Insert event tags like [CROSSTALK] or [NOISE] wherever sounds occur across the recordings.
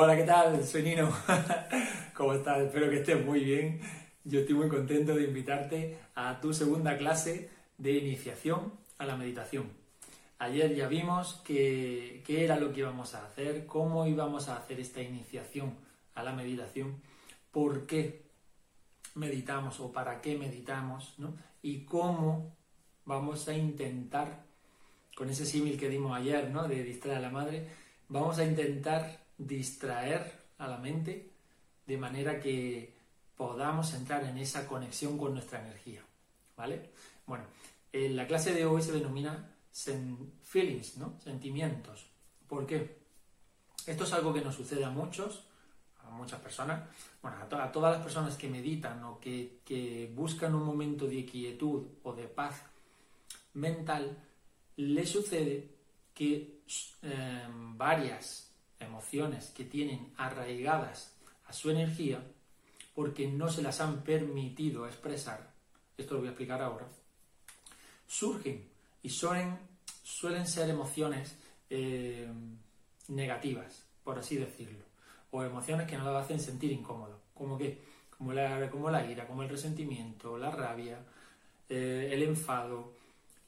Hola, ¿qué tal? Soy Nino. [LAUGHS] ¿Cómo estás? Espero que estés muy bien. Yo estoy muy contento de invitarte a tu segunda clase de iniciación a la meditación. Ayer ya vimos qué era lo que íbamos a hacer, cómo íbamos a hacer esta iniciación a la meditación, por qué meditamos o para qué meditamos, ¿no? y cómo vamos a intentar, con ese símil que dimos ayer, ¿no? de distraer a la madre, vamos a intentar distraer a la mente de manera que podamos entrar en esa conexión con nuestra energía. ¿Vale? Bueno, en la clase de hoy se denomina feelings, ¿no? Sentimientos. ¿Por qué? Esto es algo que nos sucede a muchos, a muchas personas, bueno, a, todas las personas que meditan o que, buscan un momento de quietud o de paz mental, les sucede que eh, varias emociones que tienen arraigadas a su energía, porque no se las han permitido expresar, esto lo voy a explicar ahora, surgen y suelen, suelen ser emociones eh, negativas, por así decirlo, o emociones que nos hacen sentir incómodos, como que, como la, como la ira, como el resentimiento, la rabia, eh, el enfado,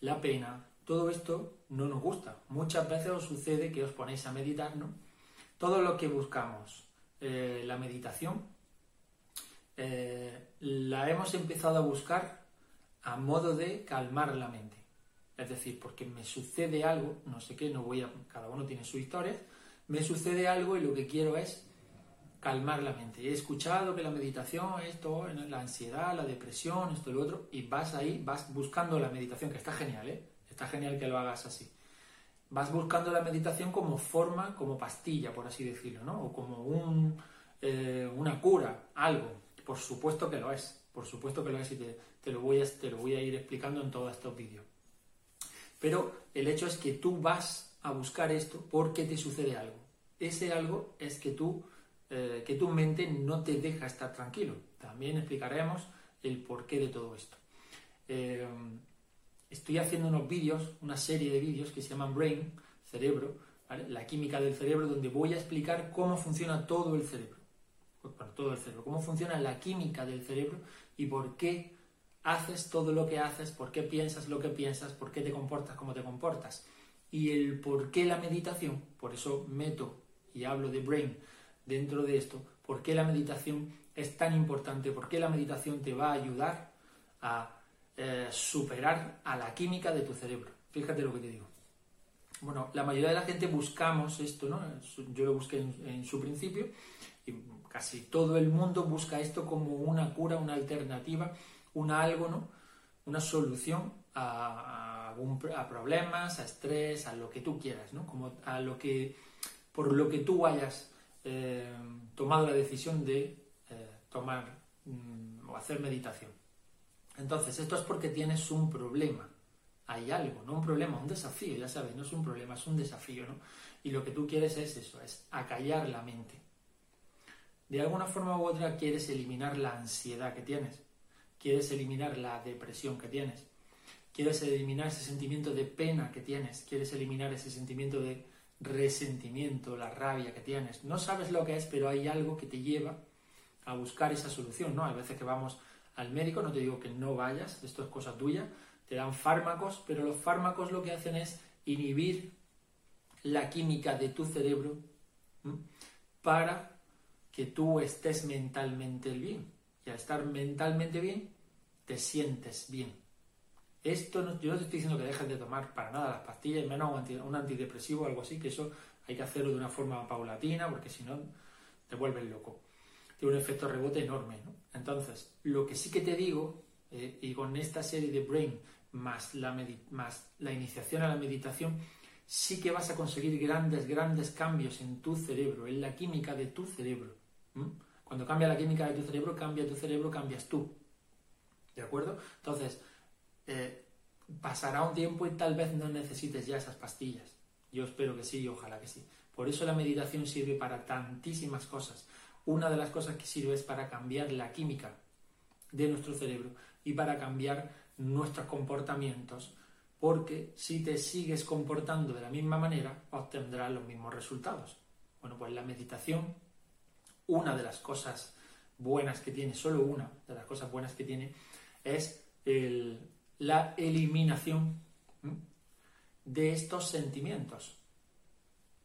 la pena, todo esto no nos gusta. Muchas veces os sucede que os ponéis a meditar, ¿no? Todo lo que buscamos, eh, la meditación, eh, la hemos empezado a buscar a modo de calmar la mente. Es decir, porque me sucede algo, no sé qué, no voy a, cada uno tiene su historia, me sucede algo y lo que quiero es calmar la mente. He escuchado que la meditación, esto, la ansiedad, la depresión, esto lo otro, y vas ahí, vas buscando la meditación, que está genial, ¿eh? Está genial que lo hagas así vas buscando la meditación como forma, como pastilla, por así decirlo, ¿no? O como un, eh, una cura, algo. Por supuesto que lo es, por supuesto que lo es y te, lo voy a, te lo voy a ir explicando en todos estos vídeos. Pero el hecho es que tú vas a buscar esto porque te sucede algo. Ese algo es que, tú, eh, que tu mente no te deja estar tranquilo. También explicaremos el porqué de todo esto. Eh, estoy haciendo unos vídeos, una serie de vídeos que se llaman Brain, cerebro, la química del cerebro, donde voy a explicar cómo funciona todo el cerebro. Bueno, todo el cerebro, cómo funciona la química del cerebro y por qué haces todo lo que haces, por qué piensas lo que piensas, por qué te comportas como te comportas. Y el por qué la meditación, por eso meto y hablo de Brain dentro de esto, por qué la meditación es tan importante, por qué la meditación te va a ayudar a eh, superar a la química de tu cerebro. Fíjate lo que te digo. Bueno, la mayoría de la gente buscamos esto, ¿no? Yo lo busqué en, su principio y casi todo el mundo busca esto como una cura, una alternativa, una algo, ¿no? Una solución a, problemas, a estrés, a lo que tú quieras, ¿no? Como a lo que, por lo que tú hayas eh, tomado la decisión de eh, tomar mm, o hacer meditación. Entonces, esto es porque tienes un problema. Hay algo, no un problema, un desafío, ya sabes, no es un problema, es un desafío, ¿no? Y lo que tú quieres es eso, es acallar la mente. De alguna forma u otra quieres eliminar la ansiedad que tienes, quieres eliminar la depresión que tienes, quieres eliminar ese sentimiento de pena que tienes, quieres eliminar ese sentimiento de resentimiento, la rabia que tienes. No sabes lo que es, pero hay algo que te lleva a buscar esa solución, ¿no? Hay veces que vamos al médico, no te digo que no vayas, esto es cosa tuya, te dan fármacos, pero los fármacos lo que hacen es inhibir la química de tu cerebro para que tú estés mentalmente bien. Y al estar mentalmente bien, te sientes bien. Esto no, yo no te estoy diciendo que dejes de tomar para nada las pastillas, menos un antidepresivo o algo así, que eso hay que hacerlo de una forma paulatina, porque si no, te vuelves loco tiene un efecto rebote enorme. ¿no? Entonces, lo que sí que te digo, eh, y con esta serie de Brain más la, más la iniciación a la meditación, sí que vas a conseguir grandes, grandes cambios en tu cerebro, en la química de tu cerebro. Cuando cambia la química de tu cerebro, cambia tu cerebro, cambias tú. ¿De acuerdo? Entonces, eh, pasará un tiempo y tal vez no necesites ya esas pastillas. Yo espero que sí y ojalá que sí. Por eso la meditación sirve para tantísimas cosas una de las cosas que sirve es para cambiar la química de nuestro cerebro y para cambiar nuestros comportamientos, porque si te sigues comportando de la misma manera, obtendrás los mismos resultados. Bueno, pues la meditación, una de las cosas buenas que tiene, solo una de las cosas buenas que tiene, es la eliminación de estos sentimientos.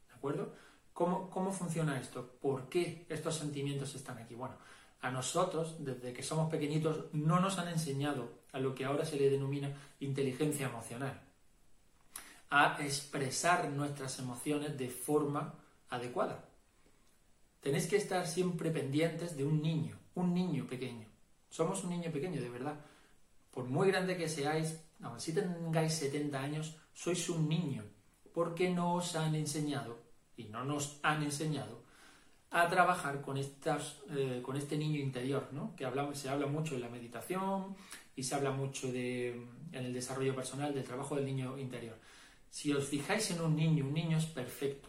¿De acuerdo? ¿Cómo, ¿Cómo funciona esto? ¿Por qué estos sentimientos están aquí? Bueno, a nosotros, desde que somos pequeñitos, no nos han enseñado a lo que ahora se le denomina inteligencia emocional, a expresar nuestras emociones de forma adecuada. Tenéis que estar siempre pendientes de un niño, un niño pequeño. Somos un niño pequeño, de verdad. Por muy grande que seáis, aun si tengáis 70 años, sois un niño, porque no os han enseñado, y no nos han enseñado, a trabajar con, estas, eh, con este niño interior, ¿no? que se habla mucho en la meditación y se habla mucho de, en el desarrollo personal del trabajo del niño interior. Si os fijáis en un niño, un niño es perfecto.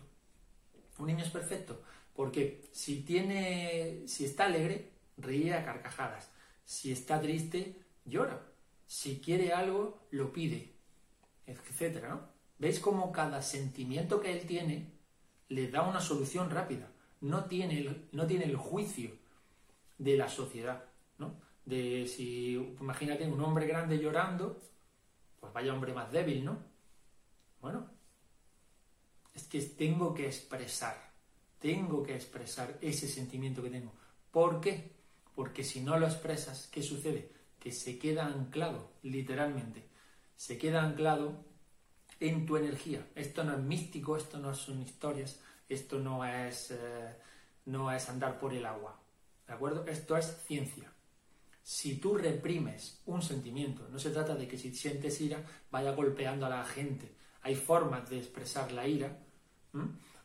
Un niño es perfecto porque si, tiene, si está alegre, ríe a carcajadas. Si está triste, llora. Si quiere algo, lo pide, etc. ¿no? ¿Veis cómo cada sentimiento que él tiene le da una solución rápida? no tiene el, no tiene el juicio de la sociedad, ¿no? De si, imagínate, un hombre grande llorando, pues vaya hombre más débil, ¿no? Bueno, es que tengo que expresar, tengo que expresar ese sentimiento que tengo. ¿Por qué? Porque si no lo expresas, ¿qué sucede? Que se queda anclado, literalmente. Se queda anclado en tu energía. Esto no es místico, esto no son historias, esto no es, eh, no es andar por el agua. ¿De acuerdo? Esto es ciencia. Si tú reprimes un sentimiento, no se trata de que si sientes ira vaya golpeando a la gente. Hay formas de expresar la ira,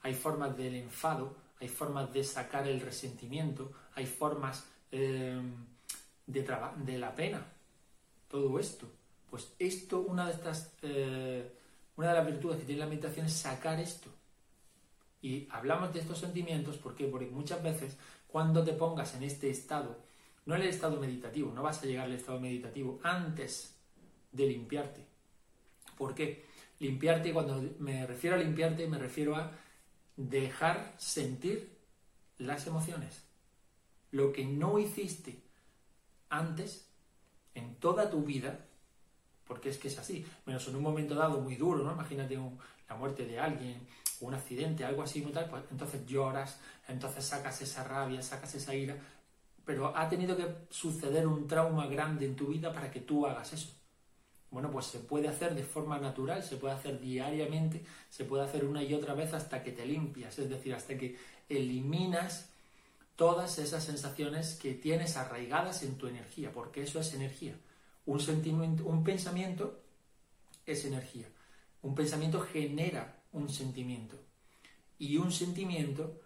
hay formas del enfado, hay formas de sacar el resentimiento, hay formas em, de, de, la pena. Todo esto. Pues esto, una de estas, eh, una de las virtudes que tiene la meditación es sacar esto. Y hablamos de estos sentimientos porque muchas veces cuando te pongas en este estado, no en el estado meditativo, no vas a llegar al estado meditativo antes de limpiarte. ¿Por qué? Limpiarte, cuando me refiero a limpiarte, me refiero a dejar sentir las emociones. Lo que no hiciste antes, en toda tu vida, porque es que es así, menos en un momento dado muy duro, ¿no? Imagínate la muerte de alguien, un accidente, algo así, pues entonces lloras, entonces sacas esa rabia, sacas esa ira, pero ha tenido que suceder un trauma grande en tu vida para que tú hagas eso. Bueno, pues se puede hacer de forma natural, se puede hacer diariamente, se puede hacer una y otra vez hasta que te limpias, es decir, hasta que eliminas todas esas sensaciones que tienes arraigadas en tu energía, porque eso es energía. Un sentimiento, un pensamiento es energía. Un pensamiento genera un sentimiento. Y un sentimiento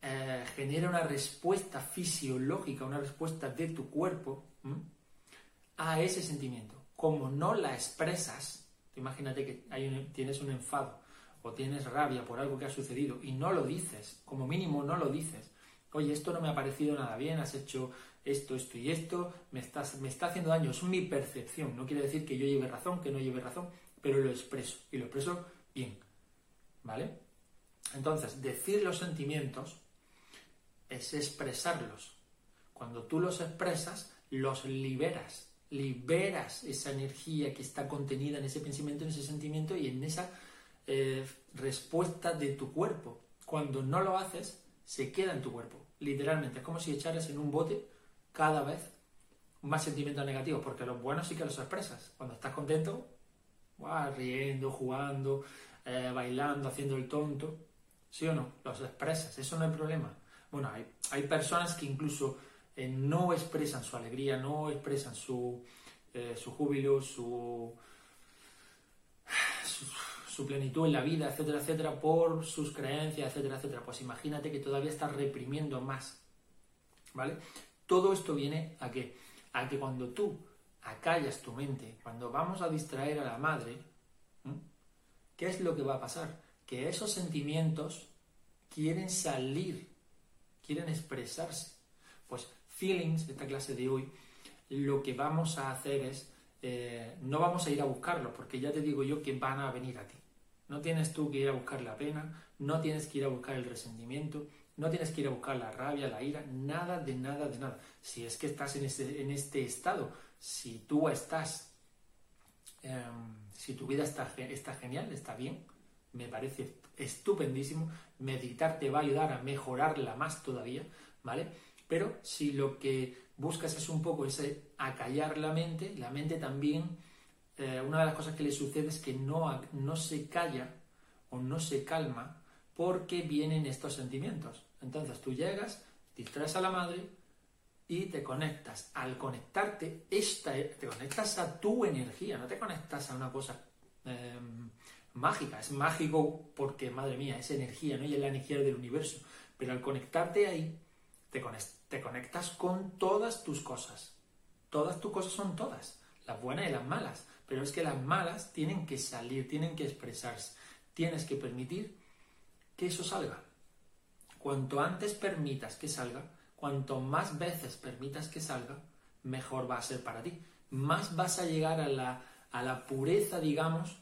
eh, genera una respuesta fisiológica, una respuesta de tu cuerpo a ese sentimiento. Como no la expresas, imagínate que tienes un enfado o tienes rabia por algo que ha sucedido y no lo dices, como mínimo no lo dices. Oye, esto no me ha parecido nada bien, has hecho esto, esto y esto, me, estás, me está haciendo daño, es mi percepción. No quiere decir que yo lleve razón, que no lleve razón, pero lo expreso y lo expreso bien. ¿Vale? Entonces, decir los sentimientos es expresarlos. Cuando tú los expresas, los liberas. Liberas esa energía que está contenida en ese pensamiento, en ese sentimiento y en esa eh, respuesta de tu cuerpo. Cuando no lo haces, se queda en tu cuerpo. Literalmente, es como si echaras en un bote cada vez más sentimientos negativos, porque los buenos sí que los expresas. Cuando estás contento, riendo, jugando, eh, bailando, haciendo el tonto, ¿sí o no? Los expresas, eso no hay problema. Bueno, hay, hay personas que incluso eh, no expresan su alegría, no expresan su, eh, su júbilo, su, plenitud en la vida, etcétera, etcétera, por sus creencias, etcétera, etcétera. Pues imagínate que todavía estás reprimiendo más, ¿vale? Todo esto viene a que, a que cuando tú acallas tu mente, cuando vamos a distraer a la madre, ¿qué es lo que va a pasar? Que esos sentimientos quieren salir, quieren expresarse. Pues feelings, esta clase de hoy, lo que vamos a hacer es, eh, no vamos a ir a buscarlos, porque ya te digo yo que van a venir a ti. No tienes tú que ir a buscar la pena, no tienes que ir a buscar el resentimiento, no tienes que ir a buscar la rabia, la ira, nada de nada de nada. Si es que estás en este, en este estado, si tú estás, em, si tu vida está, está genial, está bien, me parece estupendísimo, meditar te va a ayudar a mejorarla más todavía, ¿vale? Pero si lo que buscas es un poco ese acallar la mente, la mente también, eh, una de las cosas que le sucede es que no, no se calla o no se calma porque vienen estos sentimientos. Entonces tú llegas, distraes a la madre y te conectas. Al conectarte, esta, te conectas a tu energía, no te conectas a una cosa em, mágica. Es mágico porque, madre mía, es energía, ¿no? Y es la energía del universo. Pero al conectarte ahí, te, te conectas con todas tus cosas. Todas tus cosas son todas, las buenas y las malas. Pero es que las malas tienen que salir, tienen que expresarse. Tienes que permitir que eso salga. Cuanto antes permitas que salga, cuanto más veces permitas que salga, mejor va a ser para ti. Más vas a llegar a la, a la pureza, digamos,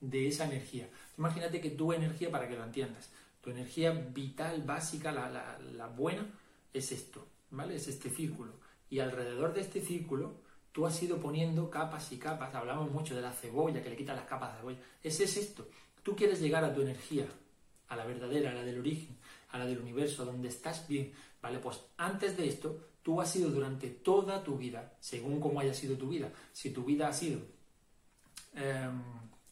de esa energía. Imagínate que tu energía, para que lo entiendas, tu energía vital, básica, la, la, la buena, es esto, ¿vale? Es este círculo. Y alrededor de este círculo, tú has ido poniendo capas y capas. Hablamos mucho de la cebolla, que le quita las capas de cebolla. Ese es esto. Tú quieres llegar a tu energía, a la verdadera, a la del origen, a la del universo, donde estás bien, ¿vale? Pues antes de esto, tú has sido durante toda tu vida, según cómo haya sido tu vida, si tu vida ha sido em,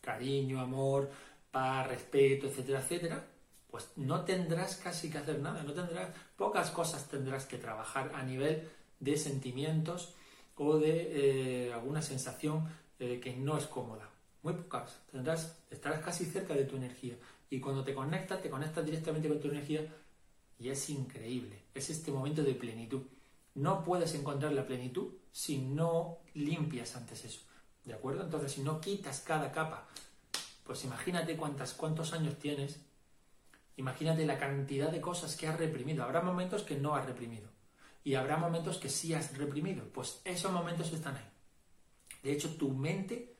cariño, amor, paz, respeto, etcétera, etcétera, pues no tendrás casi que hacer nada, no tendrás, pocas cosas tendrás que trabajar a nivel de sentimientos o de eh, alguna sensación eh, que no es cómoda. Muy pocas. Tendrás, estarás casi cerca de tu energía. Y cuando te conectas, te conectas directamente con tu energía y es increíble. Es este momento de plenitud. No puedes encontrar la plenitud si no limpias antes eso. ¿De acuerdo? Entonces, si no quitas cada capa, pues imagínate cuántas, cuántos años tienes, imagínate la cantidad de cosas que has reprimido. Habrá momentos que no has reprimido y habrá momentos que sí has reprimido. Pues esos momentos están ahí. De hecho, tu mente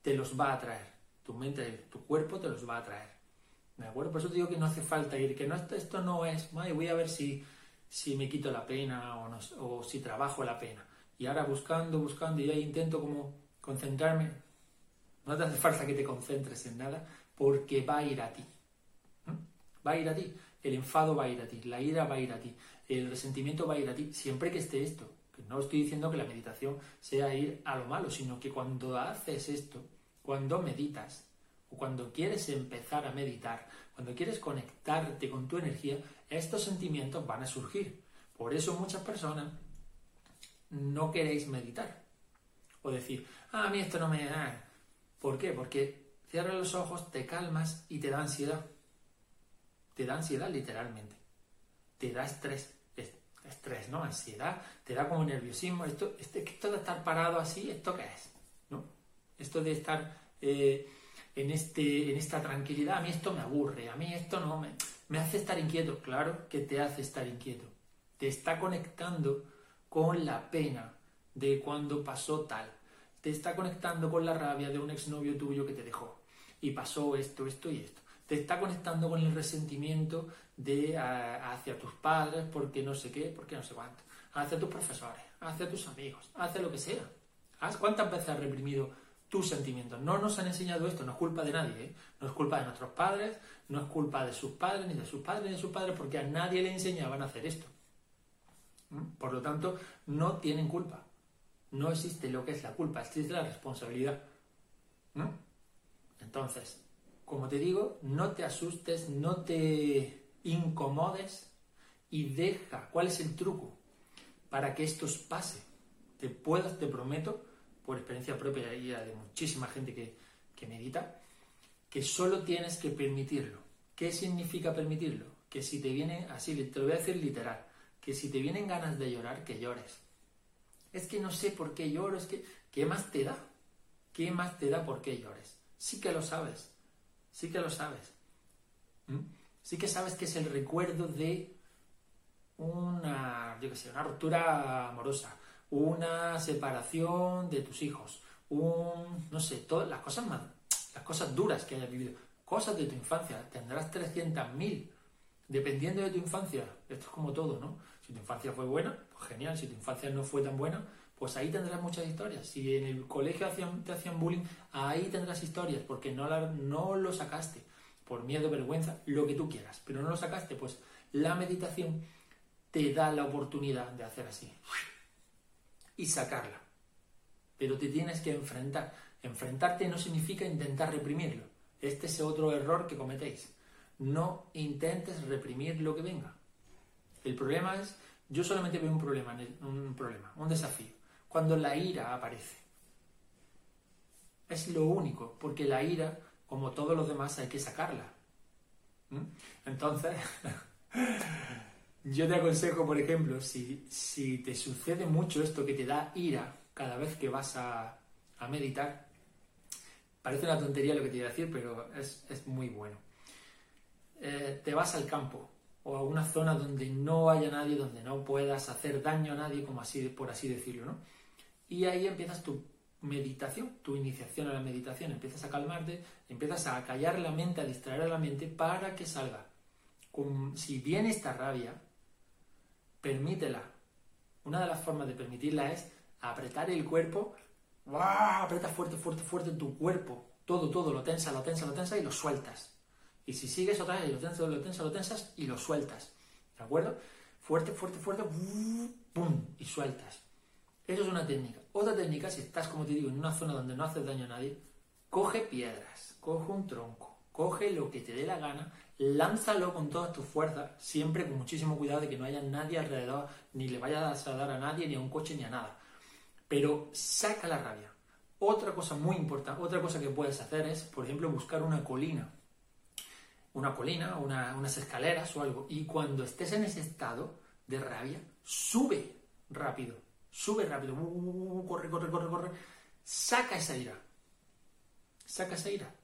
te los va a traer. Tu mente, tu cuerpo te los va a traer. ¿De acuerdo? Por eso te digo que no hace falta ir, que no, esto no es, voy a ver si, si me quito la pena o, no, o si trabajo la pena. Y ahora buscando, buscando, y ahí intento como concentrarme. No te hace falta que te concentres en nada porque va a ir a ti. Va a ir a ti. El enfado va a ir a ti, la ira va a ir a ti, el resentimiento va a ir a ti, siempre que esté esto. No estoy diciendo que la meditación sea ir a lo malo, sino que cuando haces esto, cuando meditas, o cuando quieres empezar a meditar, cuando quieres conectarte con tu energía, estos sentimientos van a surgir. Por eso muchas personas no queréis meditar. O decir, ah, a mí esto no me da. ¿Por qué? Porque cierras los ojos, te calmas y te da ansiedad. Te da ansiedad literalmente. Te da estrés. Estrés, ¿no? Ansiedad, te da como nerviosismo. Esto, este, esto de estar parado así, ¿esto qué es? ¿No? Esto de estar eh, en, este, en esta tranquilidad, a mí esto me aburre, a mí esto no me, me hace estar inquieto. Claro que te hace estar inquieto. Te está conectando con la pena de cuando pasó tal. Te está conectando con la rabia de un exnovio tuyo que te dejó. Y pasó esto, esto y esto. Te está conectando con el resentimiento de hacia tus padres porque no sé qué, porque no sé cuánto. Hacia tus profesores, hacia tus amigos, hacia lo que sea. ¿Cuántas veces has reprimido tus sentimientos. No nos han enseñado esto, no es culpa de nadie, ¿eh? no es culpa de nuestros padres, no es culpa de sus padres, ni de sus padres, ni de sus padres, porque a nadie le enseñaban a hacer esto. ¿Mm? Por lo tanto, no tienen culpa. No existe lo que es la culpa, existe la responsabilidad. ¿Mm? Entonces, como te digo, no te asustes, no te incomodes y deja. ¿Cuál es el truco para que esto pase? Te puedo, te prometo, por experiencia propia y de muchísima gente que, que medita, que solo tienes que permitirlo. ¿Qué significa permitirlo? Que si te viene, así te lo voy a decir literal, que si te vienen ganas de llorar, que llores. Es que no sé por qué lloro, es que, ¿qué más te da? ¿Qué más te da por qué llores? Sí que lo sabes, sí que lo sabes. ¿Mm? Sí que sabes que es el recuerdo de una, yo qué sé, una ruptura amorosa, una separación de tus hijos, un, no sé, todas las cosas más, las cosas duras que hayas vivido. cosas de tu infancia. Tendrás 300.000, dependiendo de tu infancia. Esto es como todo, ¿no? Si tu infancia fue buena, pues genial. Si tu infancia no fue tan buena, pues ahí tendrás muchas historias. Si en el colegio te hacían bullying, ahí tendrás historias, porque no, no lo sacaste, por miedo, vergüenza, lo que tú quieras, pero no lo sacaste, pues la meditación te da la oportunidad de hacer así y sacarla. Pero te tienes que enfrentar. Enfrentarte no significa intentar reprimirlo. Este es otro error que cometéis. No intentes reprimir lo que venga. El problema es, yo solamente veo un problema, un problema, un desafío, cuando la ira aparece. Es lo único, porque la ira, como todos los demás, hay que sacarla. ¿Mm? Entonces, [LAUGHS] yo te aconsejo, por ejemplo, si, si, te sucede mucho esto que te da ira cada vez que vas a, a meditar, parece una tontería lo que te voy a decir, pero es, es muy bueno. Eh, te vas al campo o a una zona donde no haya nadie, donde no puedas hacer daño a nadie, como así, por así decirlo, ¿no? Y ahí empiezas tu meditación, tu iniciación a la meditación, empiezas a calmarte, empiezas a callar la mente, a distraer a la mente para que salga. si viene esta rabia, permítela. Una de las formas de permitirla es apretar el cuerpo, ¡Wow! apretas fuerte, fuerte, fuerte tu cuerpo, todo, todo, lo tensa, lo tensa, lo tensa y lo sueltas. Y si sigues otra vez lo tensas, lo tensas, lo tensas y lo sueltas. ¿De acuerdo? Fuerte, fuerte, fuerte, ¡pum! y sueltas. Eso es una técnica. Otra técnica, si estás, como te digo, en una zona donde no haces daño a nadie, coge piedras, coge un tronco, coge lo que te dé la gana, lánzalo con todas tus fuerzas, siempre con muchísimo cuidado de que no haya nadie alrededor, ni le vayas a dar a nadie, ni a un coche, ni a nada. Pero saca la rabia. Otra cosa muy importante, otra cosa que puedes hacer es, por ejemplo, buscar una colina. Una colina, unas escaleras o algo. Y cuando estés en ese estado de rabia, sube rápido sube rápido, corre, corre, corre, corre, saca esa ira, saca esa ira,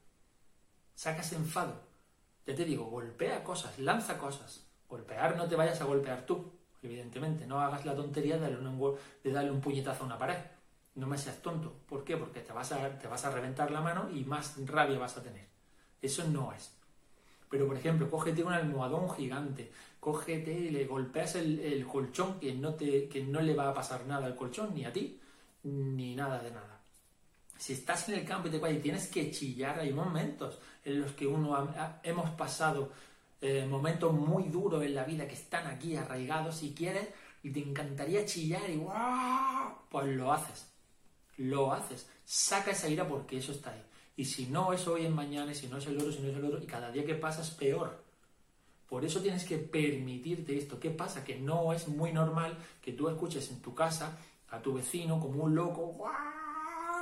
saca ese enfado. Ya te digo, golpea cosas, lanza cosas. Golpear no te vayas a golpear tú, evidentemente. No hagas la tontería de darle un, de darle un puñetazo a una pared. No me seas tonto. ¿Por qué? Porque te vas, a, te vas a reventar la mano y más rabia vas a tener. Eso no es. Pero, por ejemplo, cógete un almohadón gigante, cógete y le golpeas el, colchón que no, te, que no le va a pasar nada al colchón, ni a ti, ni nada de nada. Si estás en el campo y te y tienes que chillar, hay momentos en los que uno hemos pasado eh, momentos muy duros en la vida que están aquí arraigados, si quieres, y te encantaría chillar y ¡guau! Pues lo haces. Lo haces. Saca esa ira porque eso está ahí. Y si no es hoy, en mañana, y si no es el otro, si no es el otro, y cada día que pasa es peor. Por eso tienes que permitirte esto. ¿Qué pasa? Que no es muy normal que tú escuches en tu casa a tu vecino como un loco,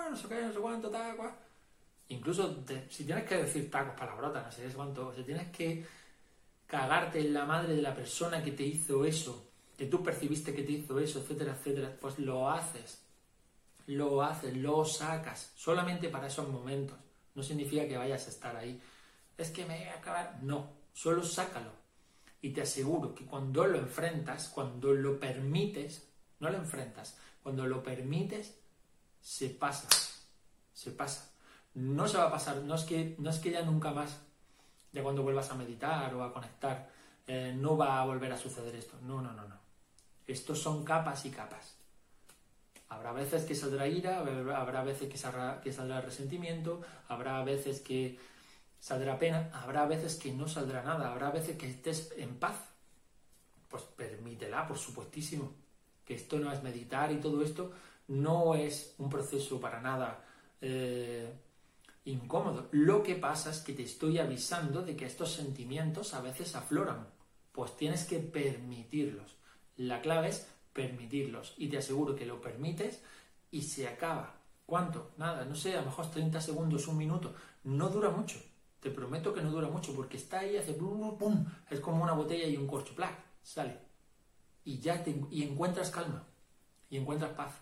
no sé qué, no sé cuánto, taco. Incluso si tienes que decir tacos, palabrotas, no sé cuánto, si tienes que cagarte en la madre de la persona que te hizo eso, que tú percibiste que te hizo eso, etcétera, etcétera, pues lo haces. Lo haces, lo sacas, solamente para esos momentos. No significa que vayas a estar ahí. Es que me voy a acabar. No, solo sácalo. Y te aseguro que cuando lo enfrentas, cuando lo permites, no lo enfrentas, cuando lo permites, se pasa, se pasa. No se va a pasar, no es que, no es que ya nunca más, ya cuando vuelvas a meditar o a conectar, eh, no va a volver a suceder esto. No, no, no, no. Estos son capas y capas. Habrá veces que saldrá ira, habrá veces que saldrá, que resentimiento, habrá veces que saldrá pena, habrá veces que no saldrá nada, habrá veces que estés en paz. Pues permítela, por supuestísimo. Que esto no es meditar y todo esto no es un proceso para nada eh, incómodo. Lo que pasa es que te estoy avisando de que estos sentimientos a veces afloran. Pues tienes que permitirlos. La clave es permitirlos. Y te aseguro que lo permites y se acaba. ¿Cuánto? Nada, no sé, a lo mejor 30 segundos, un minuto. No dura mucho. Te prometo que no dura mucho porque está ahí, hace pum, es como una botella y un corcho, ¡plac! sale. Y ya te, y encuentras calma, y encuentras paz,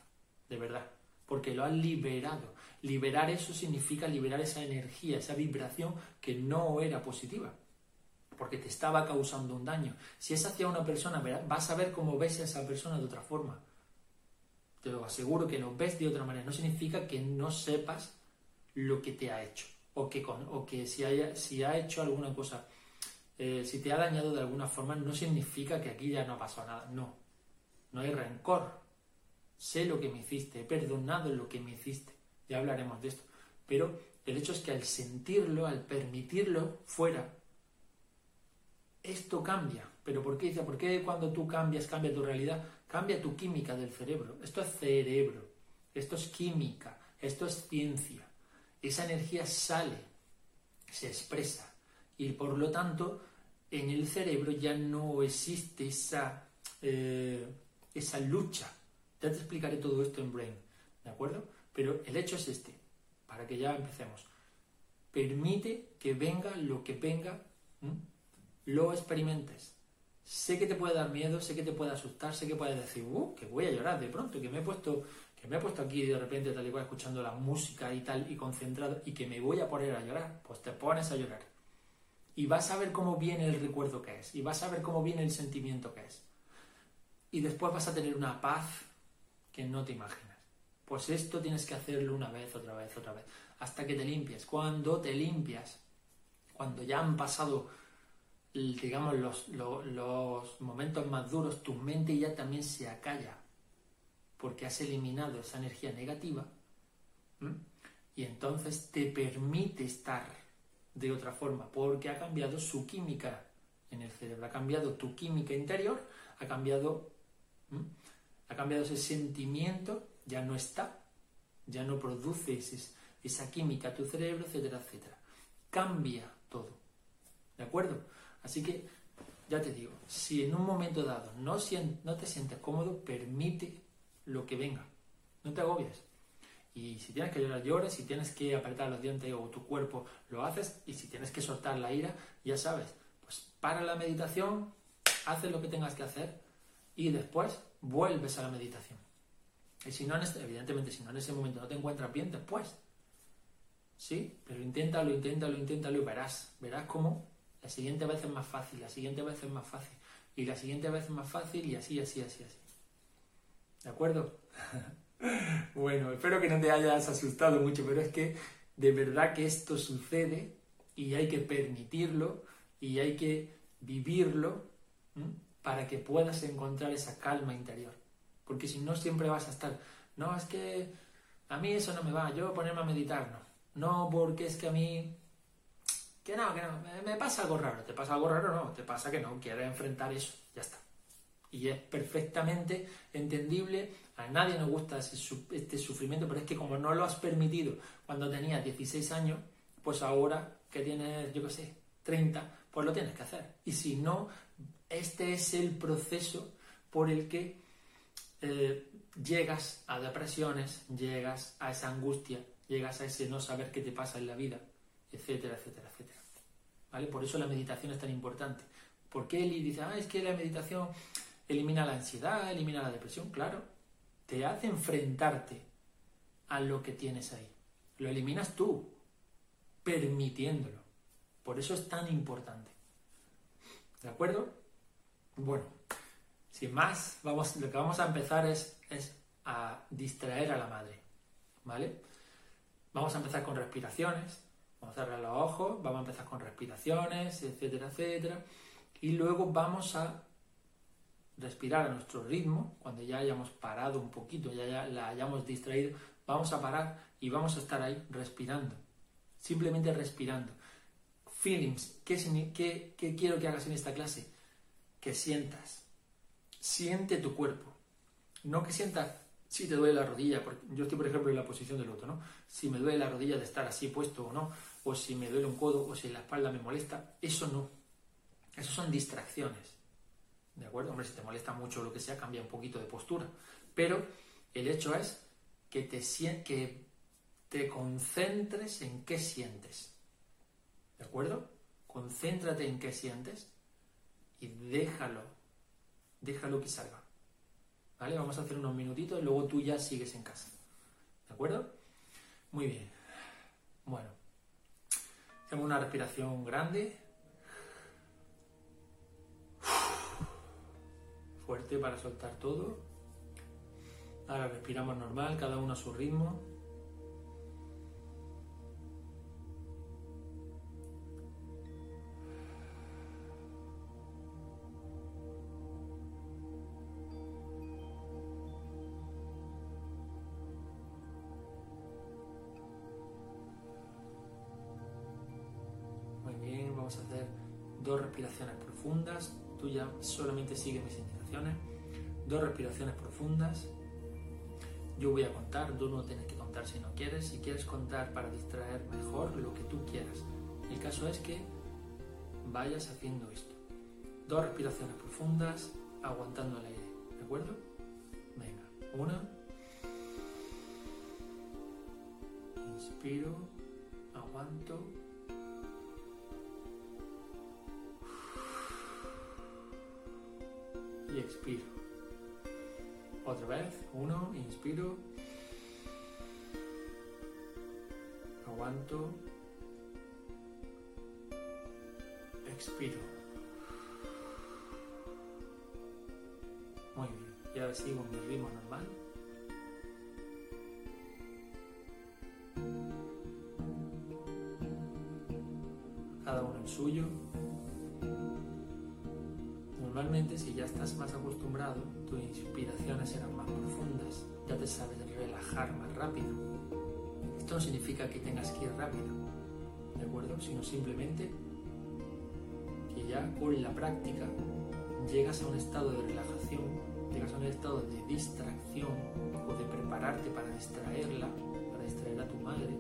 de verdad, porque lo has liberado. Liberar eso significa liberar esa energía, esa vibración que no era positiva, porque te estaba causando un daño. Si es hacia una persona, vas a ver cómo ves a esa persona de otra forma. Te lo aseguro que lo ves de otra manera. No significa que no sepas lo que te ha hecho o que, con, o que si, haya, ha hecho alguna cosa, eh, si te ha dañado de alguna forma, no significa que aquí ya no ha pasado nada. No, no hay rencor. Sé lo que me hiciste, he perdonado lo que me hiciste. Ya hablaremos de esto. Pero el hecho es que al sentirlo, al permitirlo fuera, esto cambia. ¿Pero por qué? ¿por qué cuando tú cambias, cambia tu realidad? Cambia tu química del cerebro. Esto es cerebro. Esto es química. Esto es ciencia. Esa energía sale, se expresa. Y por lo tanto, en el cerebro ya no existe esa, eh, esa lucha. Ya te explicaré todo esto en Brain. ¿De acuerdo? Pero el hecho es este, para que ya empecemos. Permite que venga lo que venga, lo experimentes. Sé que te puede dar miedo, sé que te puede asustar, sé que puedes decir, uh, que voy a llorar de pronto, que me he puesto, que me he puesto aquí de repente tal y cual escuchando la música y tal y concentrado y que me voy a poner a llorar. Pues te pones a llorar. Y vas a ver cómo viene el recuerdo que es, y vas a ver cómo viene el sentimiento que es. Y después vas a tener una paz que no te imaginas. Pues esto tienes que hacerlo una vez, otra vez, otra vez, hasta que te limpies. Cuando te limpias, cuando ya han pasado digamos, los, los, momentos más duros, tu mente ya también se acalla, porque has eliminado esa energía negativa, y entonces te permite estar de otra forma, porque ha cambiado su química en el cerebro, ha cambiado tu química interior, ha cambiado, ha cambiado ese sentimiento, ya no está, ya no produce esa química tu cerebro, etcétera, etcétera. Cambia todo. ¿De acuerdo? Así que, ya te digo, si en un momento dado no, no te sientes cómodo, permite lo que venga. No te agobies. Y si tienes que llorar, llores. Si tienes que apretar los dientes o tu cuerpo, lo haces. Y si tienes que soltar la ira, ya sabes. Pues para la meditación, haces lo que tengas que hacer y después vuelves a la meditación. Y si no, evidentemente, si no en ese momento no te encuentras bien, después. Sí, pero inténtalo, inténtalo, inténtalo y verás. Verás cómo la siguiente vez es más fácil, la siguiente vez es más fácil, y la siguiente vez es más fácil, y así, así, así, así. ¿De acuerdo? [LAUGHS] bueno, espero que no te hayas asustado mucho, pero es que de verdad que esto sucede y hay que permitirlo y hay que vivirlo para que puedas encontrar esa calma interior. Porque si no, siempre vas a estar, no, es que a mí eso no me va, yo ponerme a meditar, no. No, porque es que a mí que no, que no, me, pasa algo raro. ¿Te pasa algo raro? No, te pasa que no quieres enfrentar eso, ya está. Y es perfectamente entendible, a nadie nos gusta este sufrimiento, pero es que como no lo has permitido cuando tenías 16 años, pues ahora que tienes, yo qué sé, 30, pues lo tienes que hacer. Y si no, este es el proceso por el que eh, llegas a depresiones, llegas a esa angustia, llegas a ese no saber qué te pasa en la vida, etcétera, etcétera, etcétera. ¿Vale? Por eso la meditación es tan importante. ¿Por qué Eli dice, ah, es que la meditación elimina la ansiedad, elimina la depresión? Claro, te hace enfrentarte a lo que tienes ahí. Lo eliminas tú, permitiéndolo. Por eso es tan importante. ¿De acuerdo? Bueno, sin más, vamos, lo que vamos a empezar es, es a distraer a la madre. ¿Vale? Vamos a empezar con respiraciones, Vamos a cerrar los ojos, vamos a empezar con respiraciones, etcétera, etcétera. Y luego vamos a respirar a nuestro ritmo, cuando ya hayamos parado un poquito, ya, la hayamos distraído, vamos a parar y vamos a estar ahí respirando, simplemente respirando. Feelings, ¿qué, qué, qué quiero que hagas en esta clase? Que sientas, siente tu cuerpo, no que sientas si te duele la rodilla, porque yo estoy por ejemplo en la posición del otro, ¿no? Si me duele la rodilla de estar así puesto o no, o si me duele un codo, o si la espalda me molesta, eso no. Eso son distracciones. ¿De acuerdo? Hombre, si te molesta mucho lo que sea, cambia un poquito de postura. Pero el hecho es que te, que te concentres en qué sientes. ¿De acuerdo? Concéntrate en qué sientes y déjalo, déjalo que salga. ¿Vale? Vamos a hacer unos minutitos y luego tú ya sigues en casa. ¿De acuerdo? Muy bien. Bueno. Hacemos una respiración grande. Fuerte para soltar todo. Ahora respiramos normal, cada uno a su ritmo. Solamente sigue mis indicaciones, dos respiraciones profundas, yo voy a contar, tú no tienes que contar si no quieres, si quieres contar para distraer mejor, lo que tú quieras. El caso es que vayas haciendo esto. Dos respiraciones profundas, aguantando el aire, ¿de acuerdo? Venga, una. Inspiro, aguanto. Y expiro. Otra vez, uno, inspiro. Aguanto. Expiro. Muy bien. Y ahora sigo mi ritmo normal. Si ya estás más acostumbrado, tus inspiraciones serán más profundas, ya te sabes relajar más rápido. Esto no significa que tengas que ir rápido, ¿de acuerdo? Sino simplemente que ya con la práctica llegas a un estado de relajación, llegas a un estado de distracción o de prepararte para distraerla, para distraer a tu madre,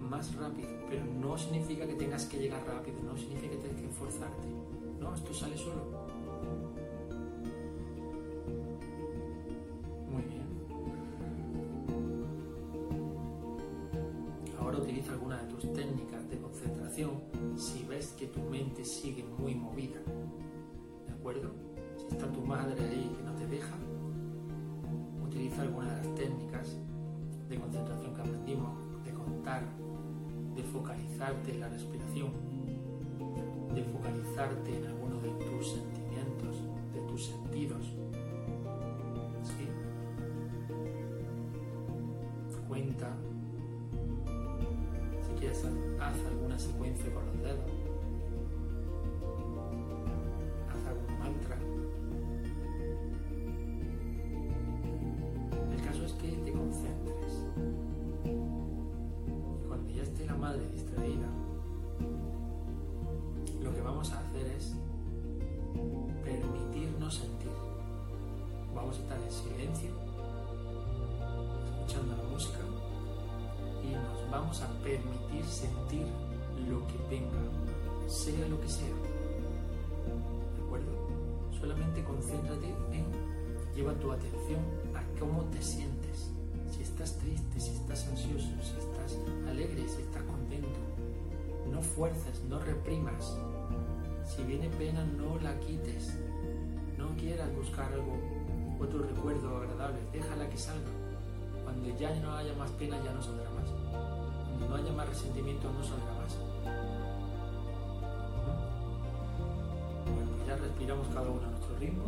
más rápido. Pero no significa que tengas que llegar rápido, no significa que tengas que esforzarte. No, esto sale solo. Muy bien. Ahora utiliza alguna de tus técnicas de concentración si ves que tu mente sigue muy movida. ¿De acuerdo? Si está tu madre ahí que no te deja, utiliza alguna de las técnicas de concentración que aprendimos, de contar, de focalizarte en la respiración, de focalizarte en alguno de tus sentimientos, de tus sentidos. ¿Sí? Cuenta. Si quieres, haz alguna secuencia con los dedos. Haz algún mantra. El caso es que te concentres. Cuando ya esté la madre distraída, sentir. Vamos a estar en silencio, escuchando la música y nos vamos a permitir sentir lo que venga, sea lo que sea. ¿De acuerdo? Solamente concéntrate en, lleva tu atención a cómo te sientes. Si estás triste, si estás ansioso, si estás alegre, si estás contento. No fuerces, no reprimas. Si viene pena, no la quites. Quieras buscar algo, otro recuerdo agradable. Déjala que salga. Cuando ya no haya más pena, ya no saldrá más. Cuando no haya más resentimiento, no saldrá más. Bueno, ya respiramos cada uno a nuestro ritmo.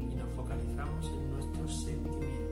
Y nos focalizamos en nuestros sentimientos.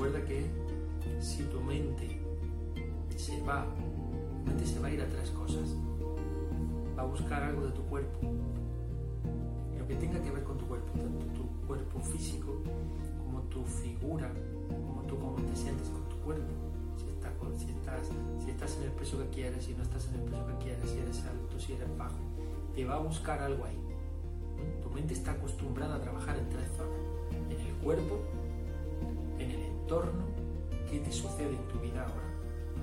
Recuerda que si tu mente se va, tu mente se va a ir a tres cosas. Va a buscar algo de tu cuerpo, lo que tenga que ver con tu cuerpo, tanto tu cuerpo físico como tu figura, como tú cómo te sientes con tu cuerpo. Si, está con- si estás, si estás en el peso que quieres, si no estás en el peso que quieres, si eres alto, si eres bajo, te va a buscar algo ahí. Tu mente está acostumbrada a trabajar en tres zonas, en el cuerpo, entorno qué te sucede en tu vida ahora.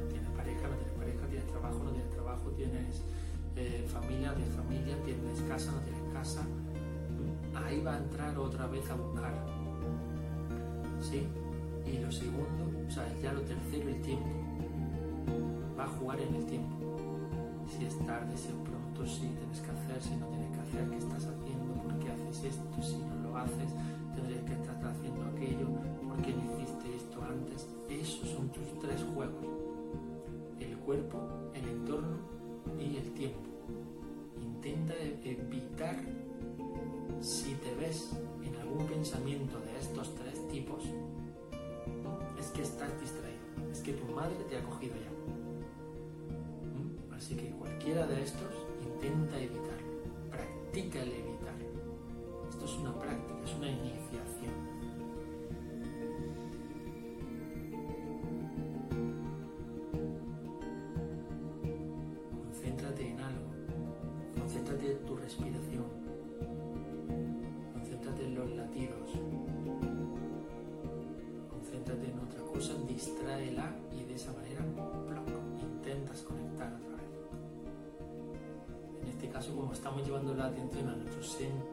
¿Tienes pareja, no tienes pareja? ¿Tienes trabajo, no tienes trabajo? ¿Tienes eh, familia, no tienes familia? ¿Tienes casa, no tienes casa? Ahí va a entrar otra vez a buscar. ¿Sí? Y lo segundo, o sea, ya lo tercero, el tiempo. Va a jugar en el tiempo. Si es tarde, si es pronto, si tienes que hacer, si no tienes que hacer, qué estás haciendo, por qué haces esto, si no lo haces, tendrías que estar haciendo aquello, por qué no hiciste antes. Esos son tus tres juegos. El cuerpo, el entorno y el tiempo. Intenta evitar, si te ves en algún pensamiento de estos tres tipos, es que estás distraído, es que tu madre te ha cogido ya. ¿Mm? Así que cualquiera de estos intenta evitarlo, practica el evitar. Esto es una práctica, es una iniciación. Llevando la atención a nuestro sentimiento,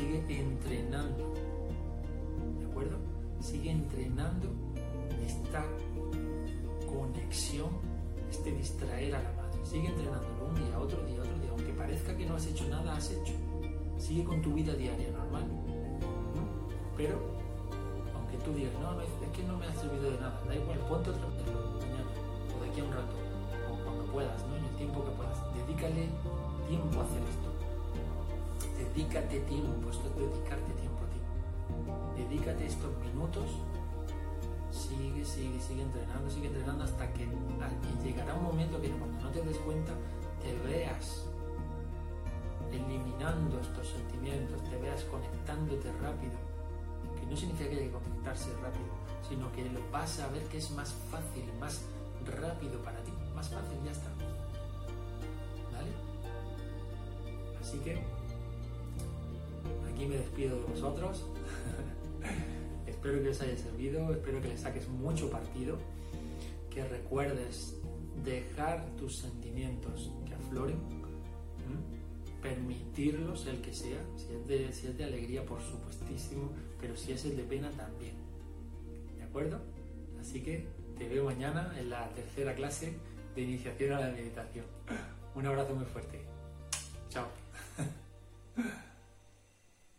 sigue entrenando. ¿De acuerdo? Sigue entrenando esta conexión, este distraer a la madre. Sigue entrenándolo un día, otro día, otro día. Aunque parezca que no has hecho nada, has hecho sigue con tu vida diaria normal. ¿no? Pero, aunque tú digas, no, no, es que no me ha servido de nada, da igual, ponte otra vez mañana, o de aquí a un rato, o cuando puedas, ¿no? en el tiempo que puedas. Dedícale tiempo a hacer. Dedícate tiempo, esto es dedicarte tiempo a ti. Dedícate estos minutos, sigue, sigue, sigue entrenando, sigue entrenando hasta que llegará un momento que cuando no te des cuenta, te veas eliminando estos sentimientos, te veas conectándote rápido, que no significa que haya que conectarse rápido, sino que lo vas a ver que es más fácil, más rápido para ti, más fácil, ya está. ¿Vale? Así que aquí me despido de vosotros. [LAUGHS] espero que os haya servido, espero que le saques mucho partido, que recuerdes dejar tus sentimientos que afloren. permitirlos el que sea, si es, de, si es de alegría por supuestísimo, pero si es el de pena también. ¿De acuerdo? Así que te veo mañana en la tercera clase de iniciación a la meditación. Un abrazo muy fuerte. Chao. [LAUGHS]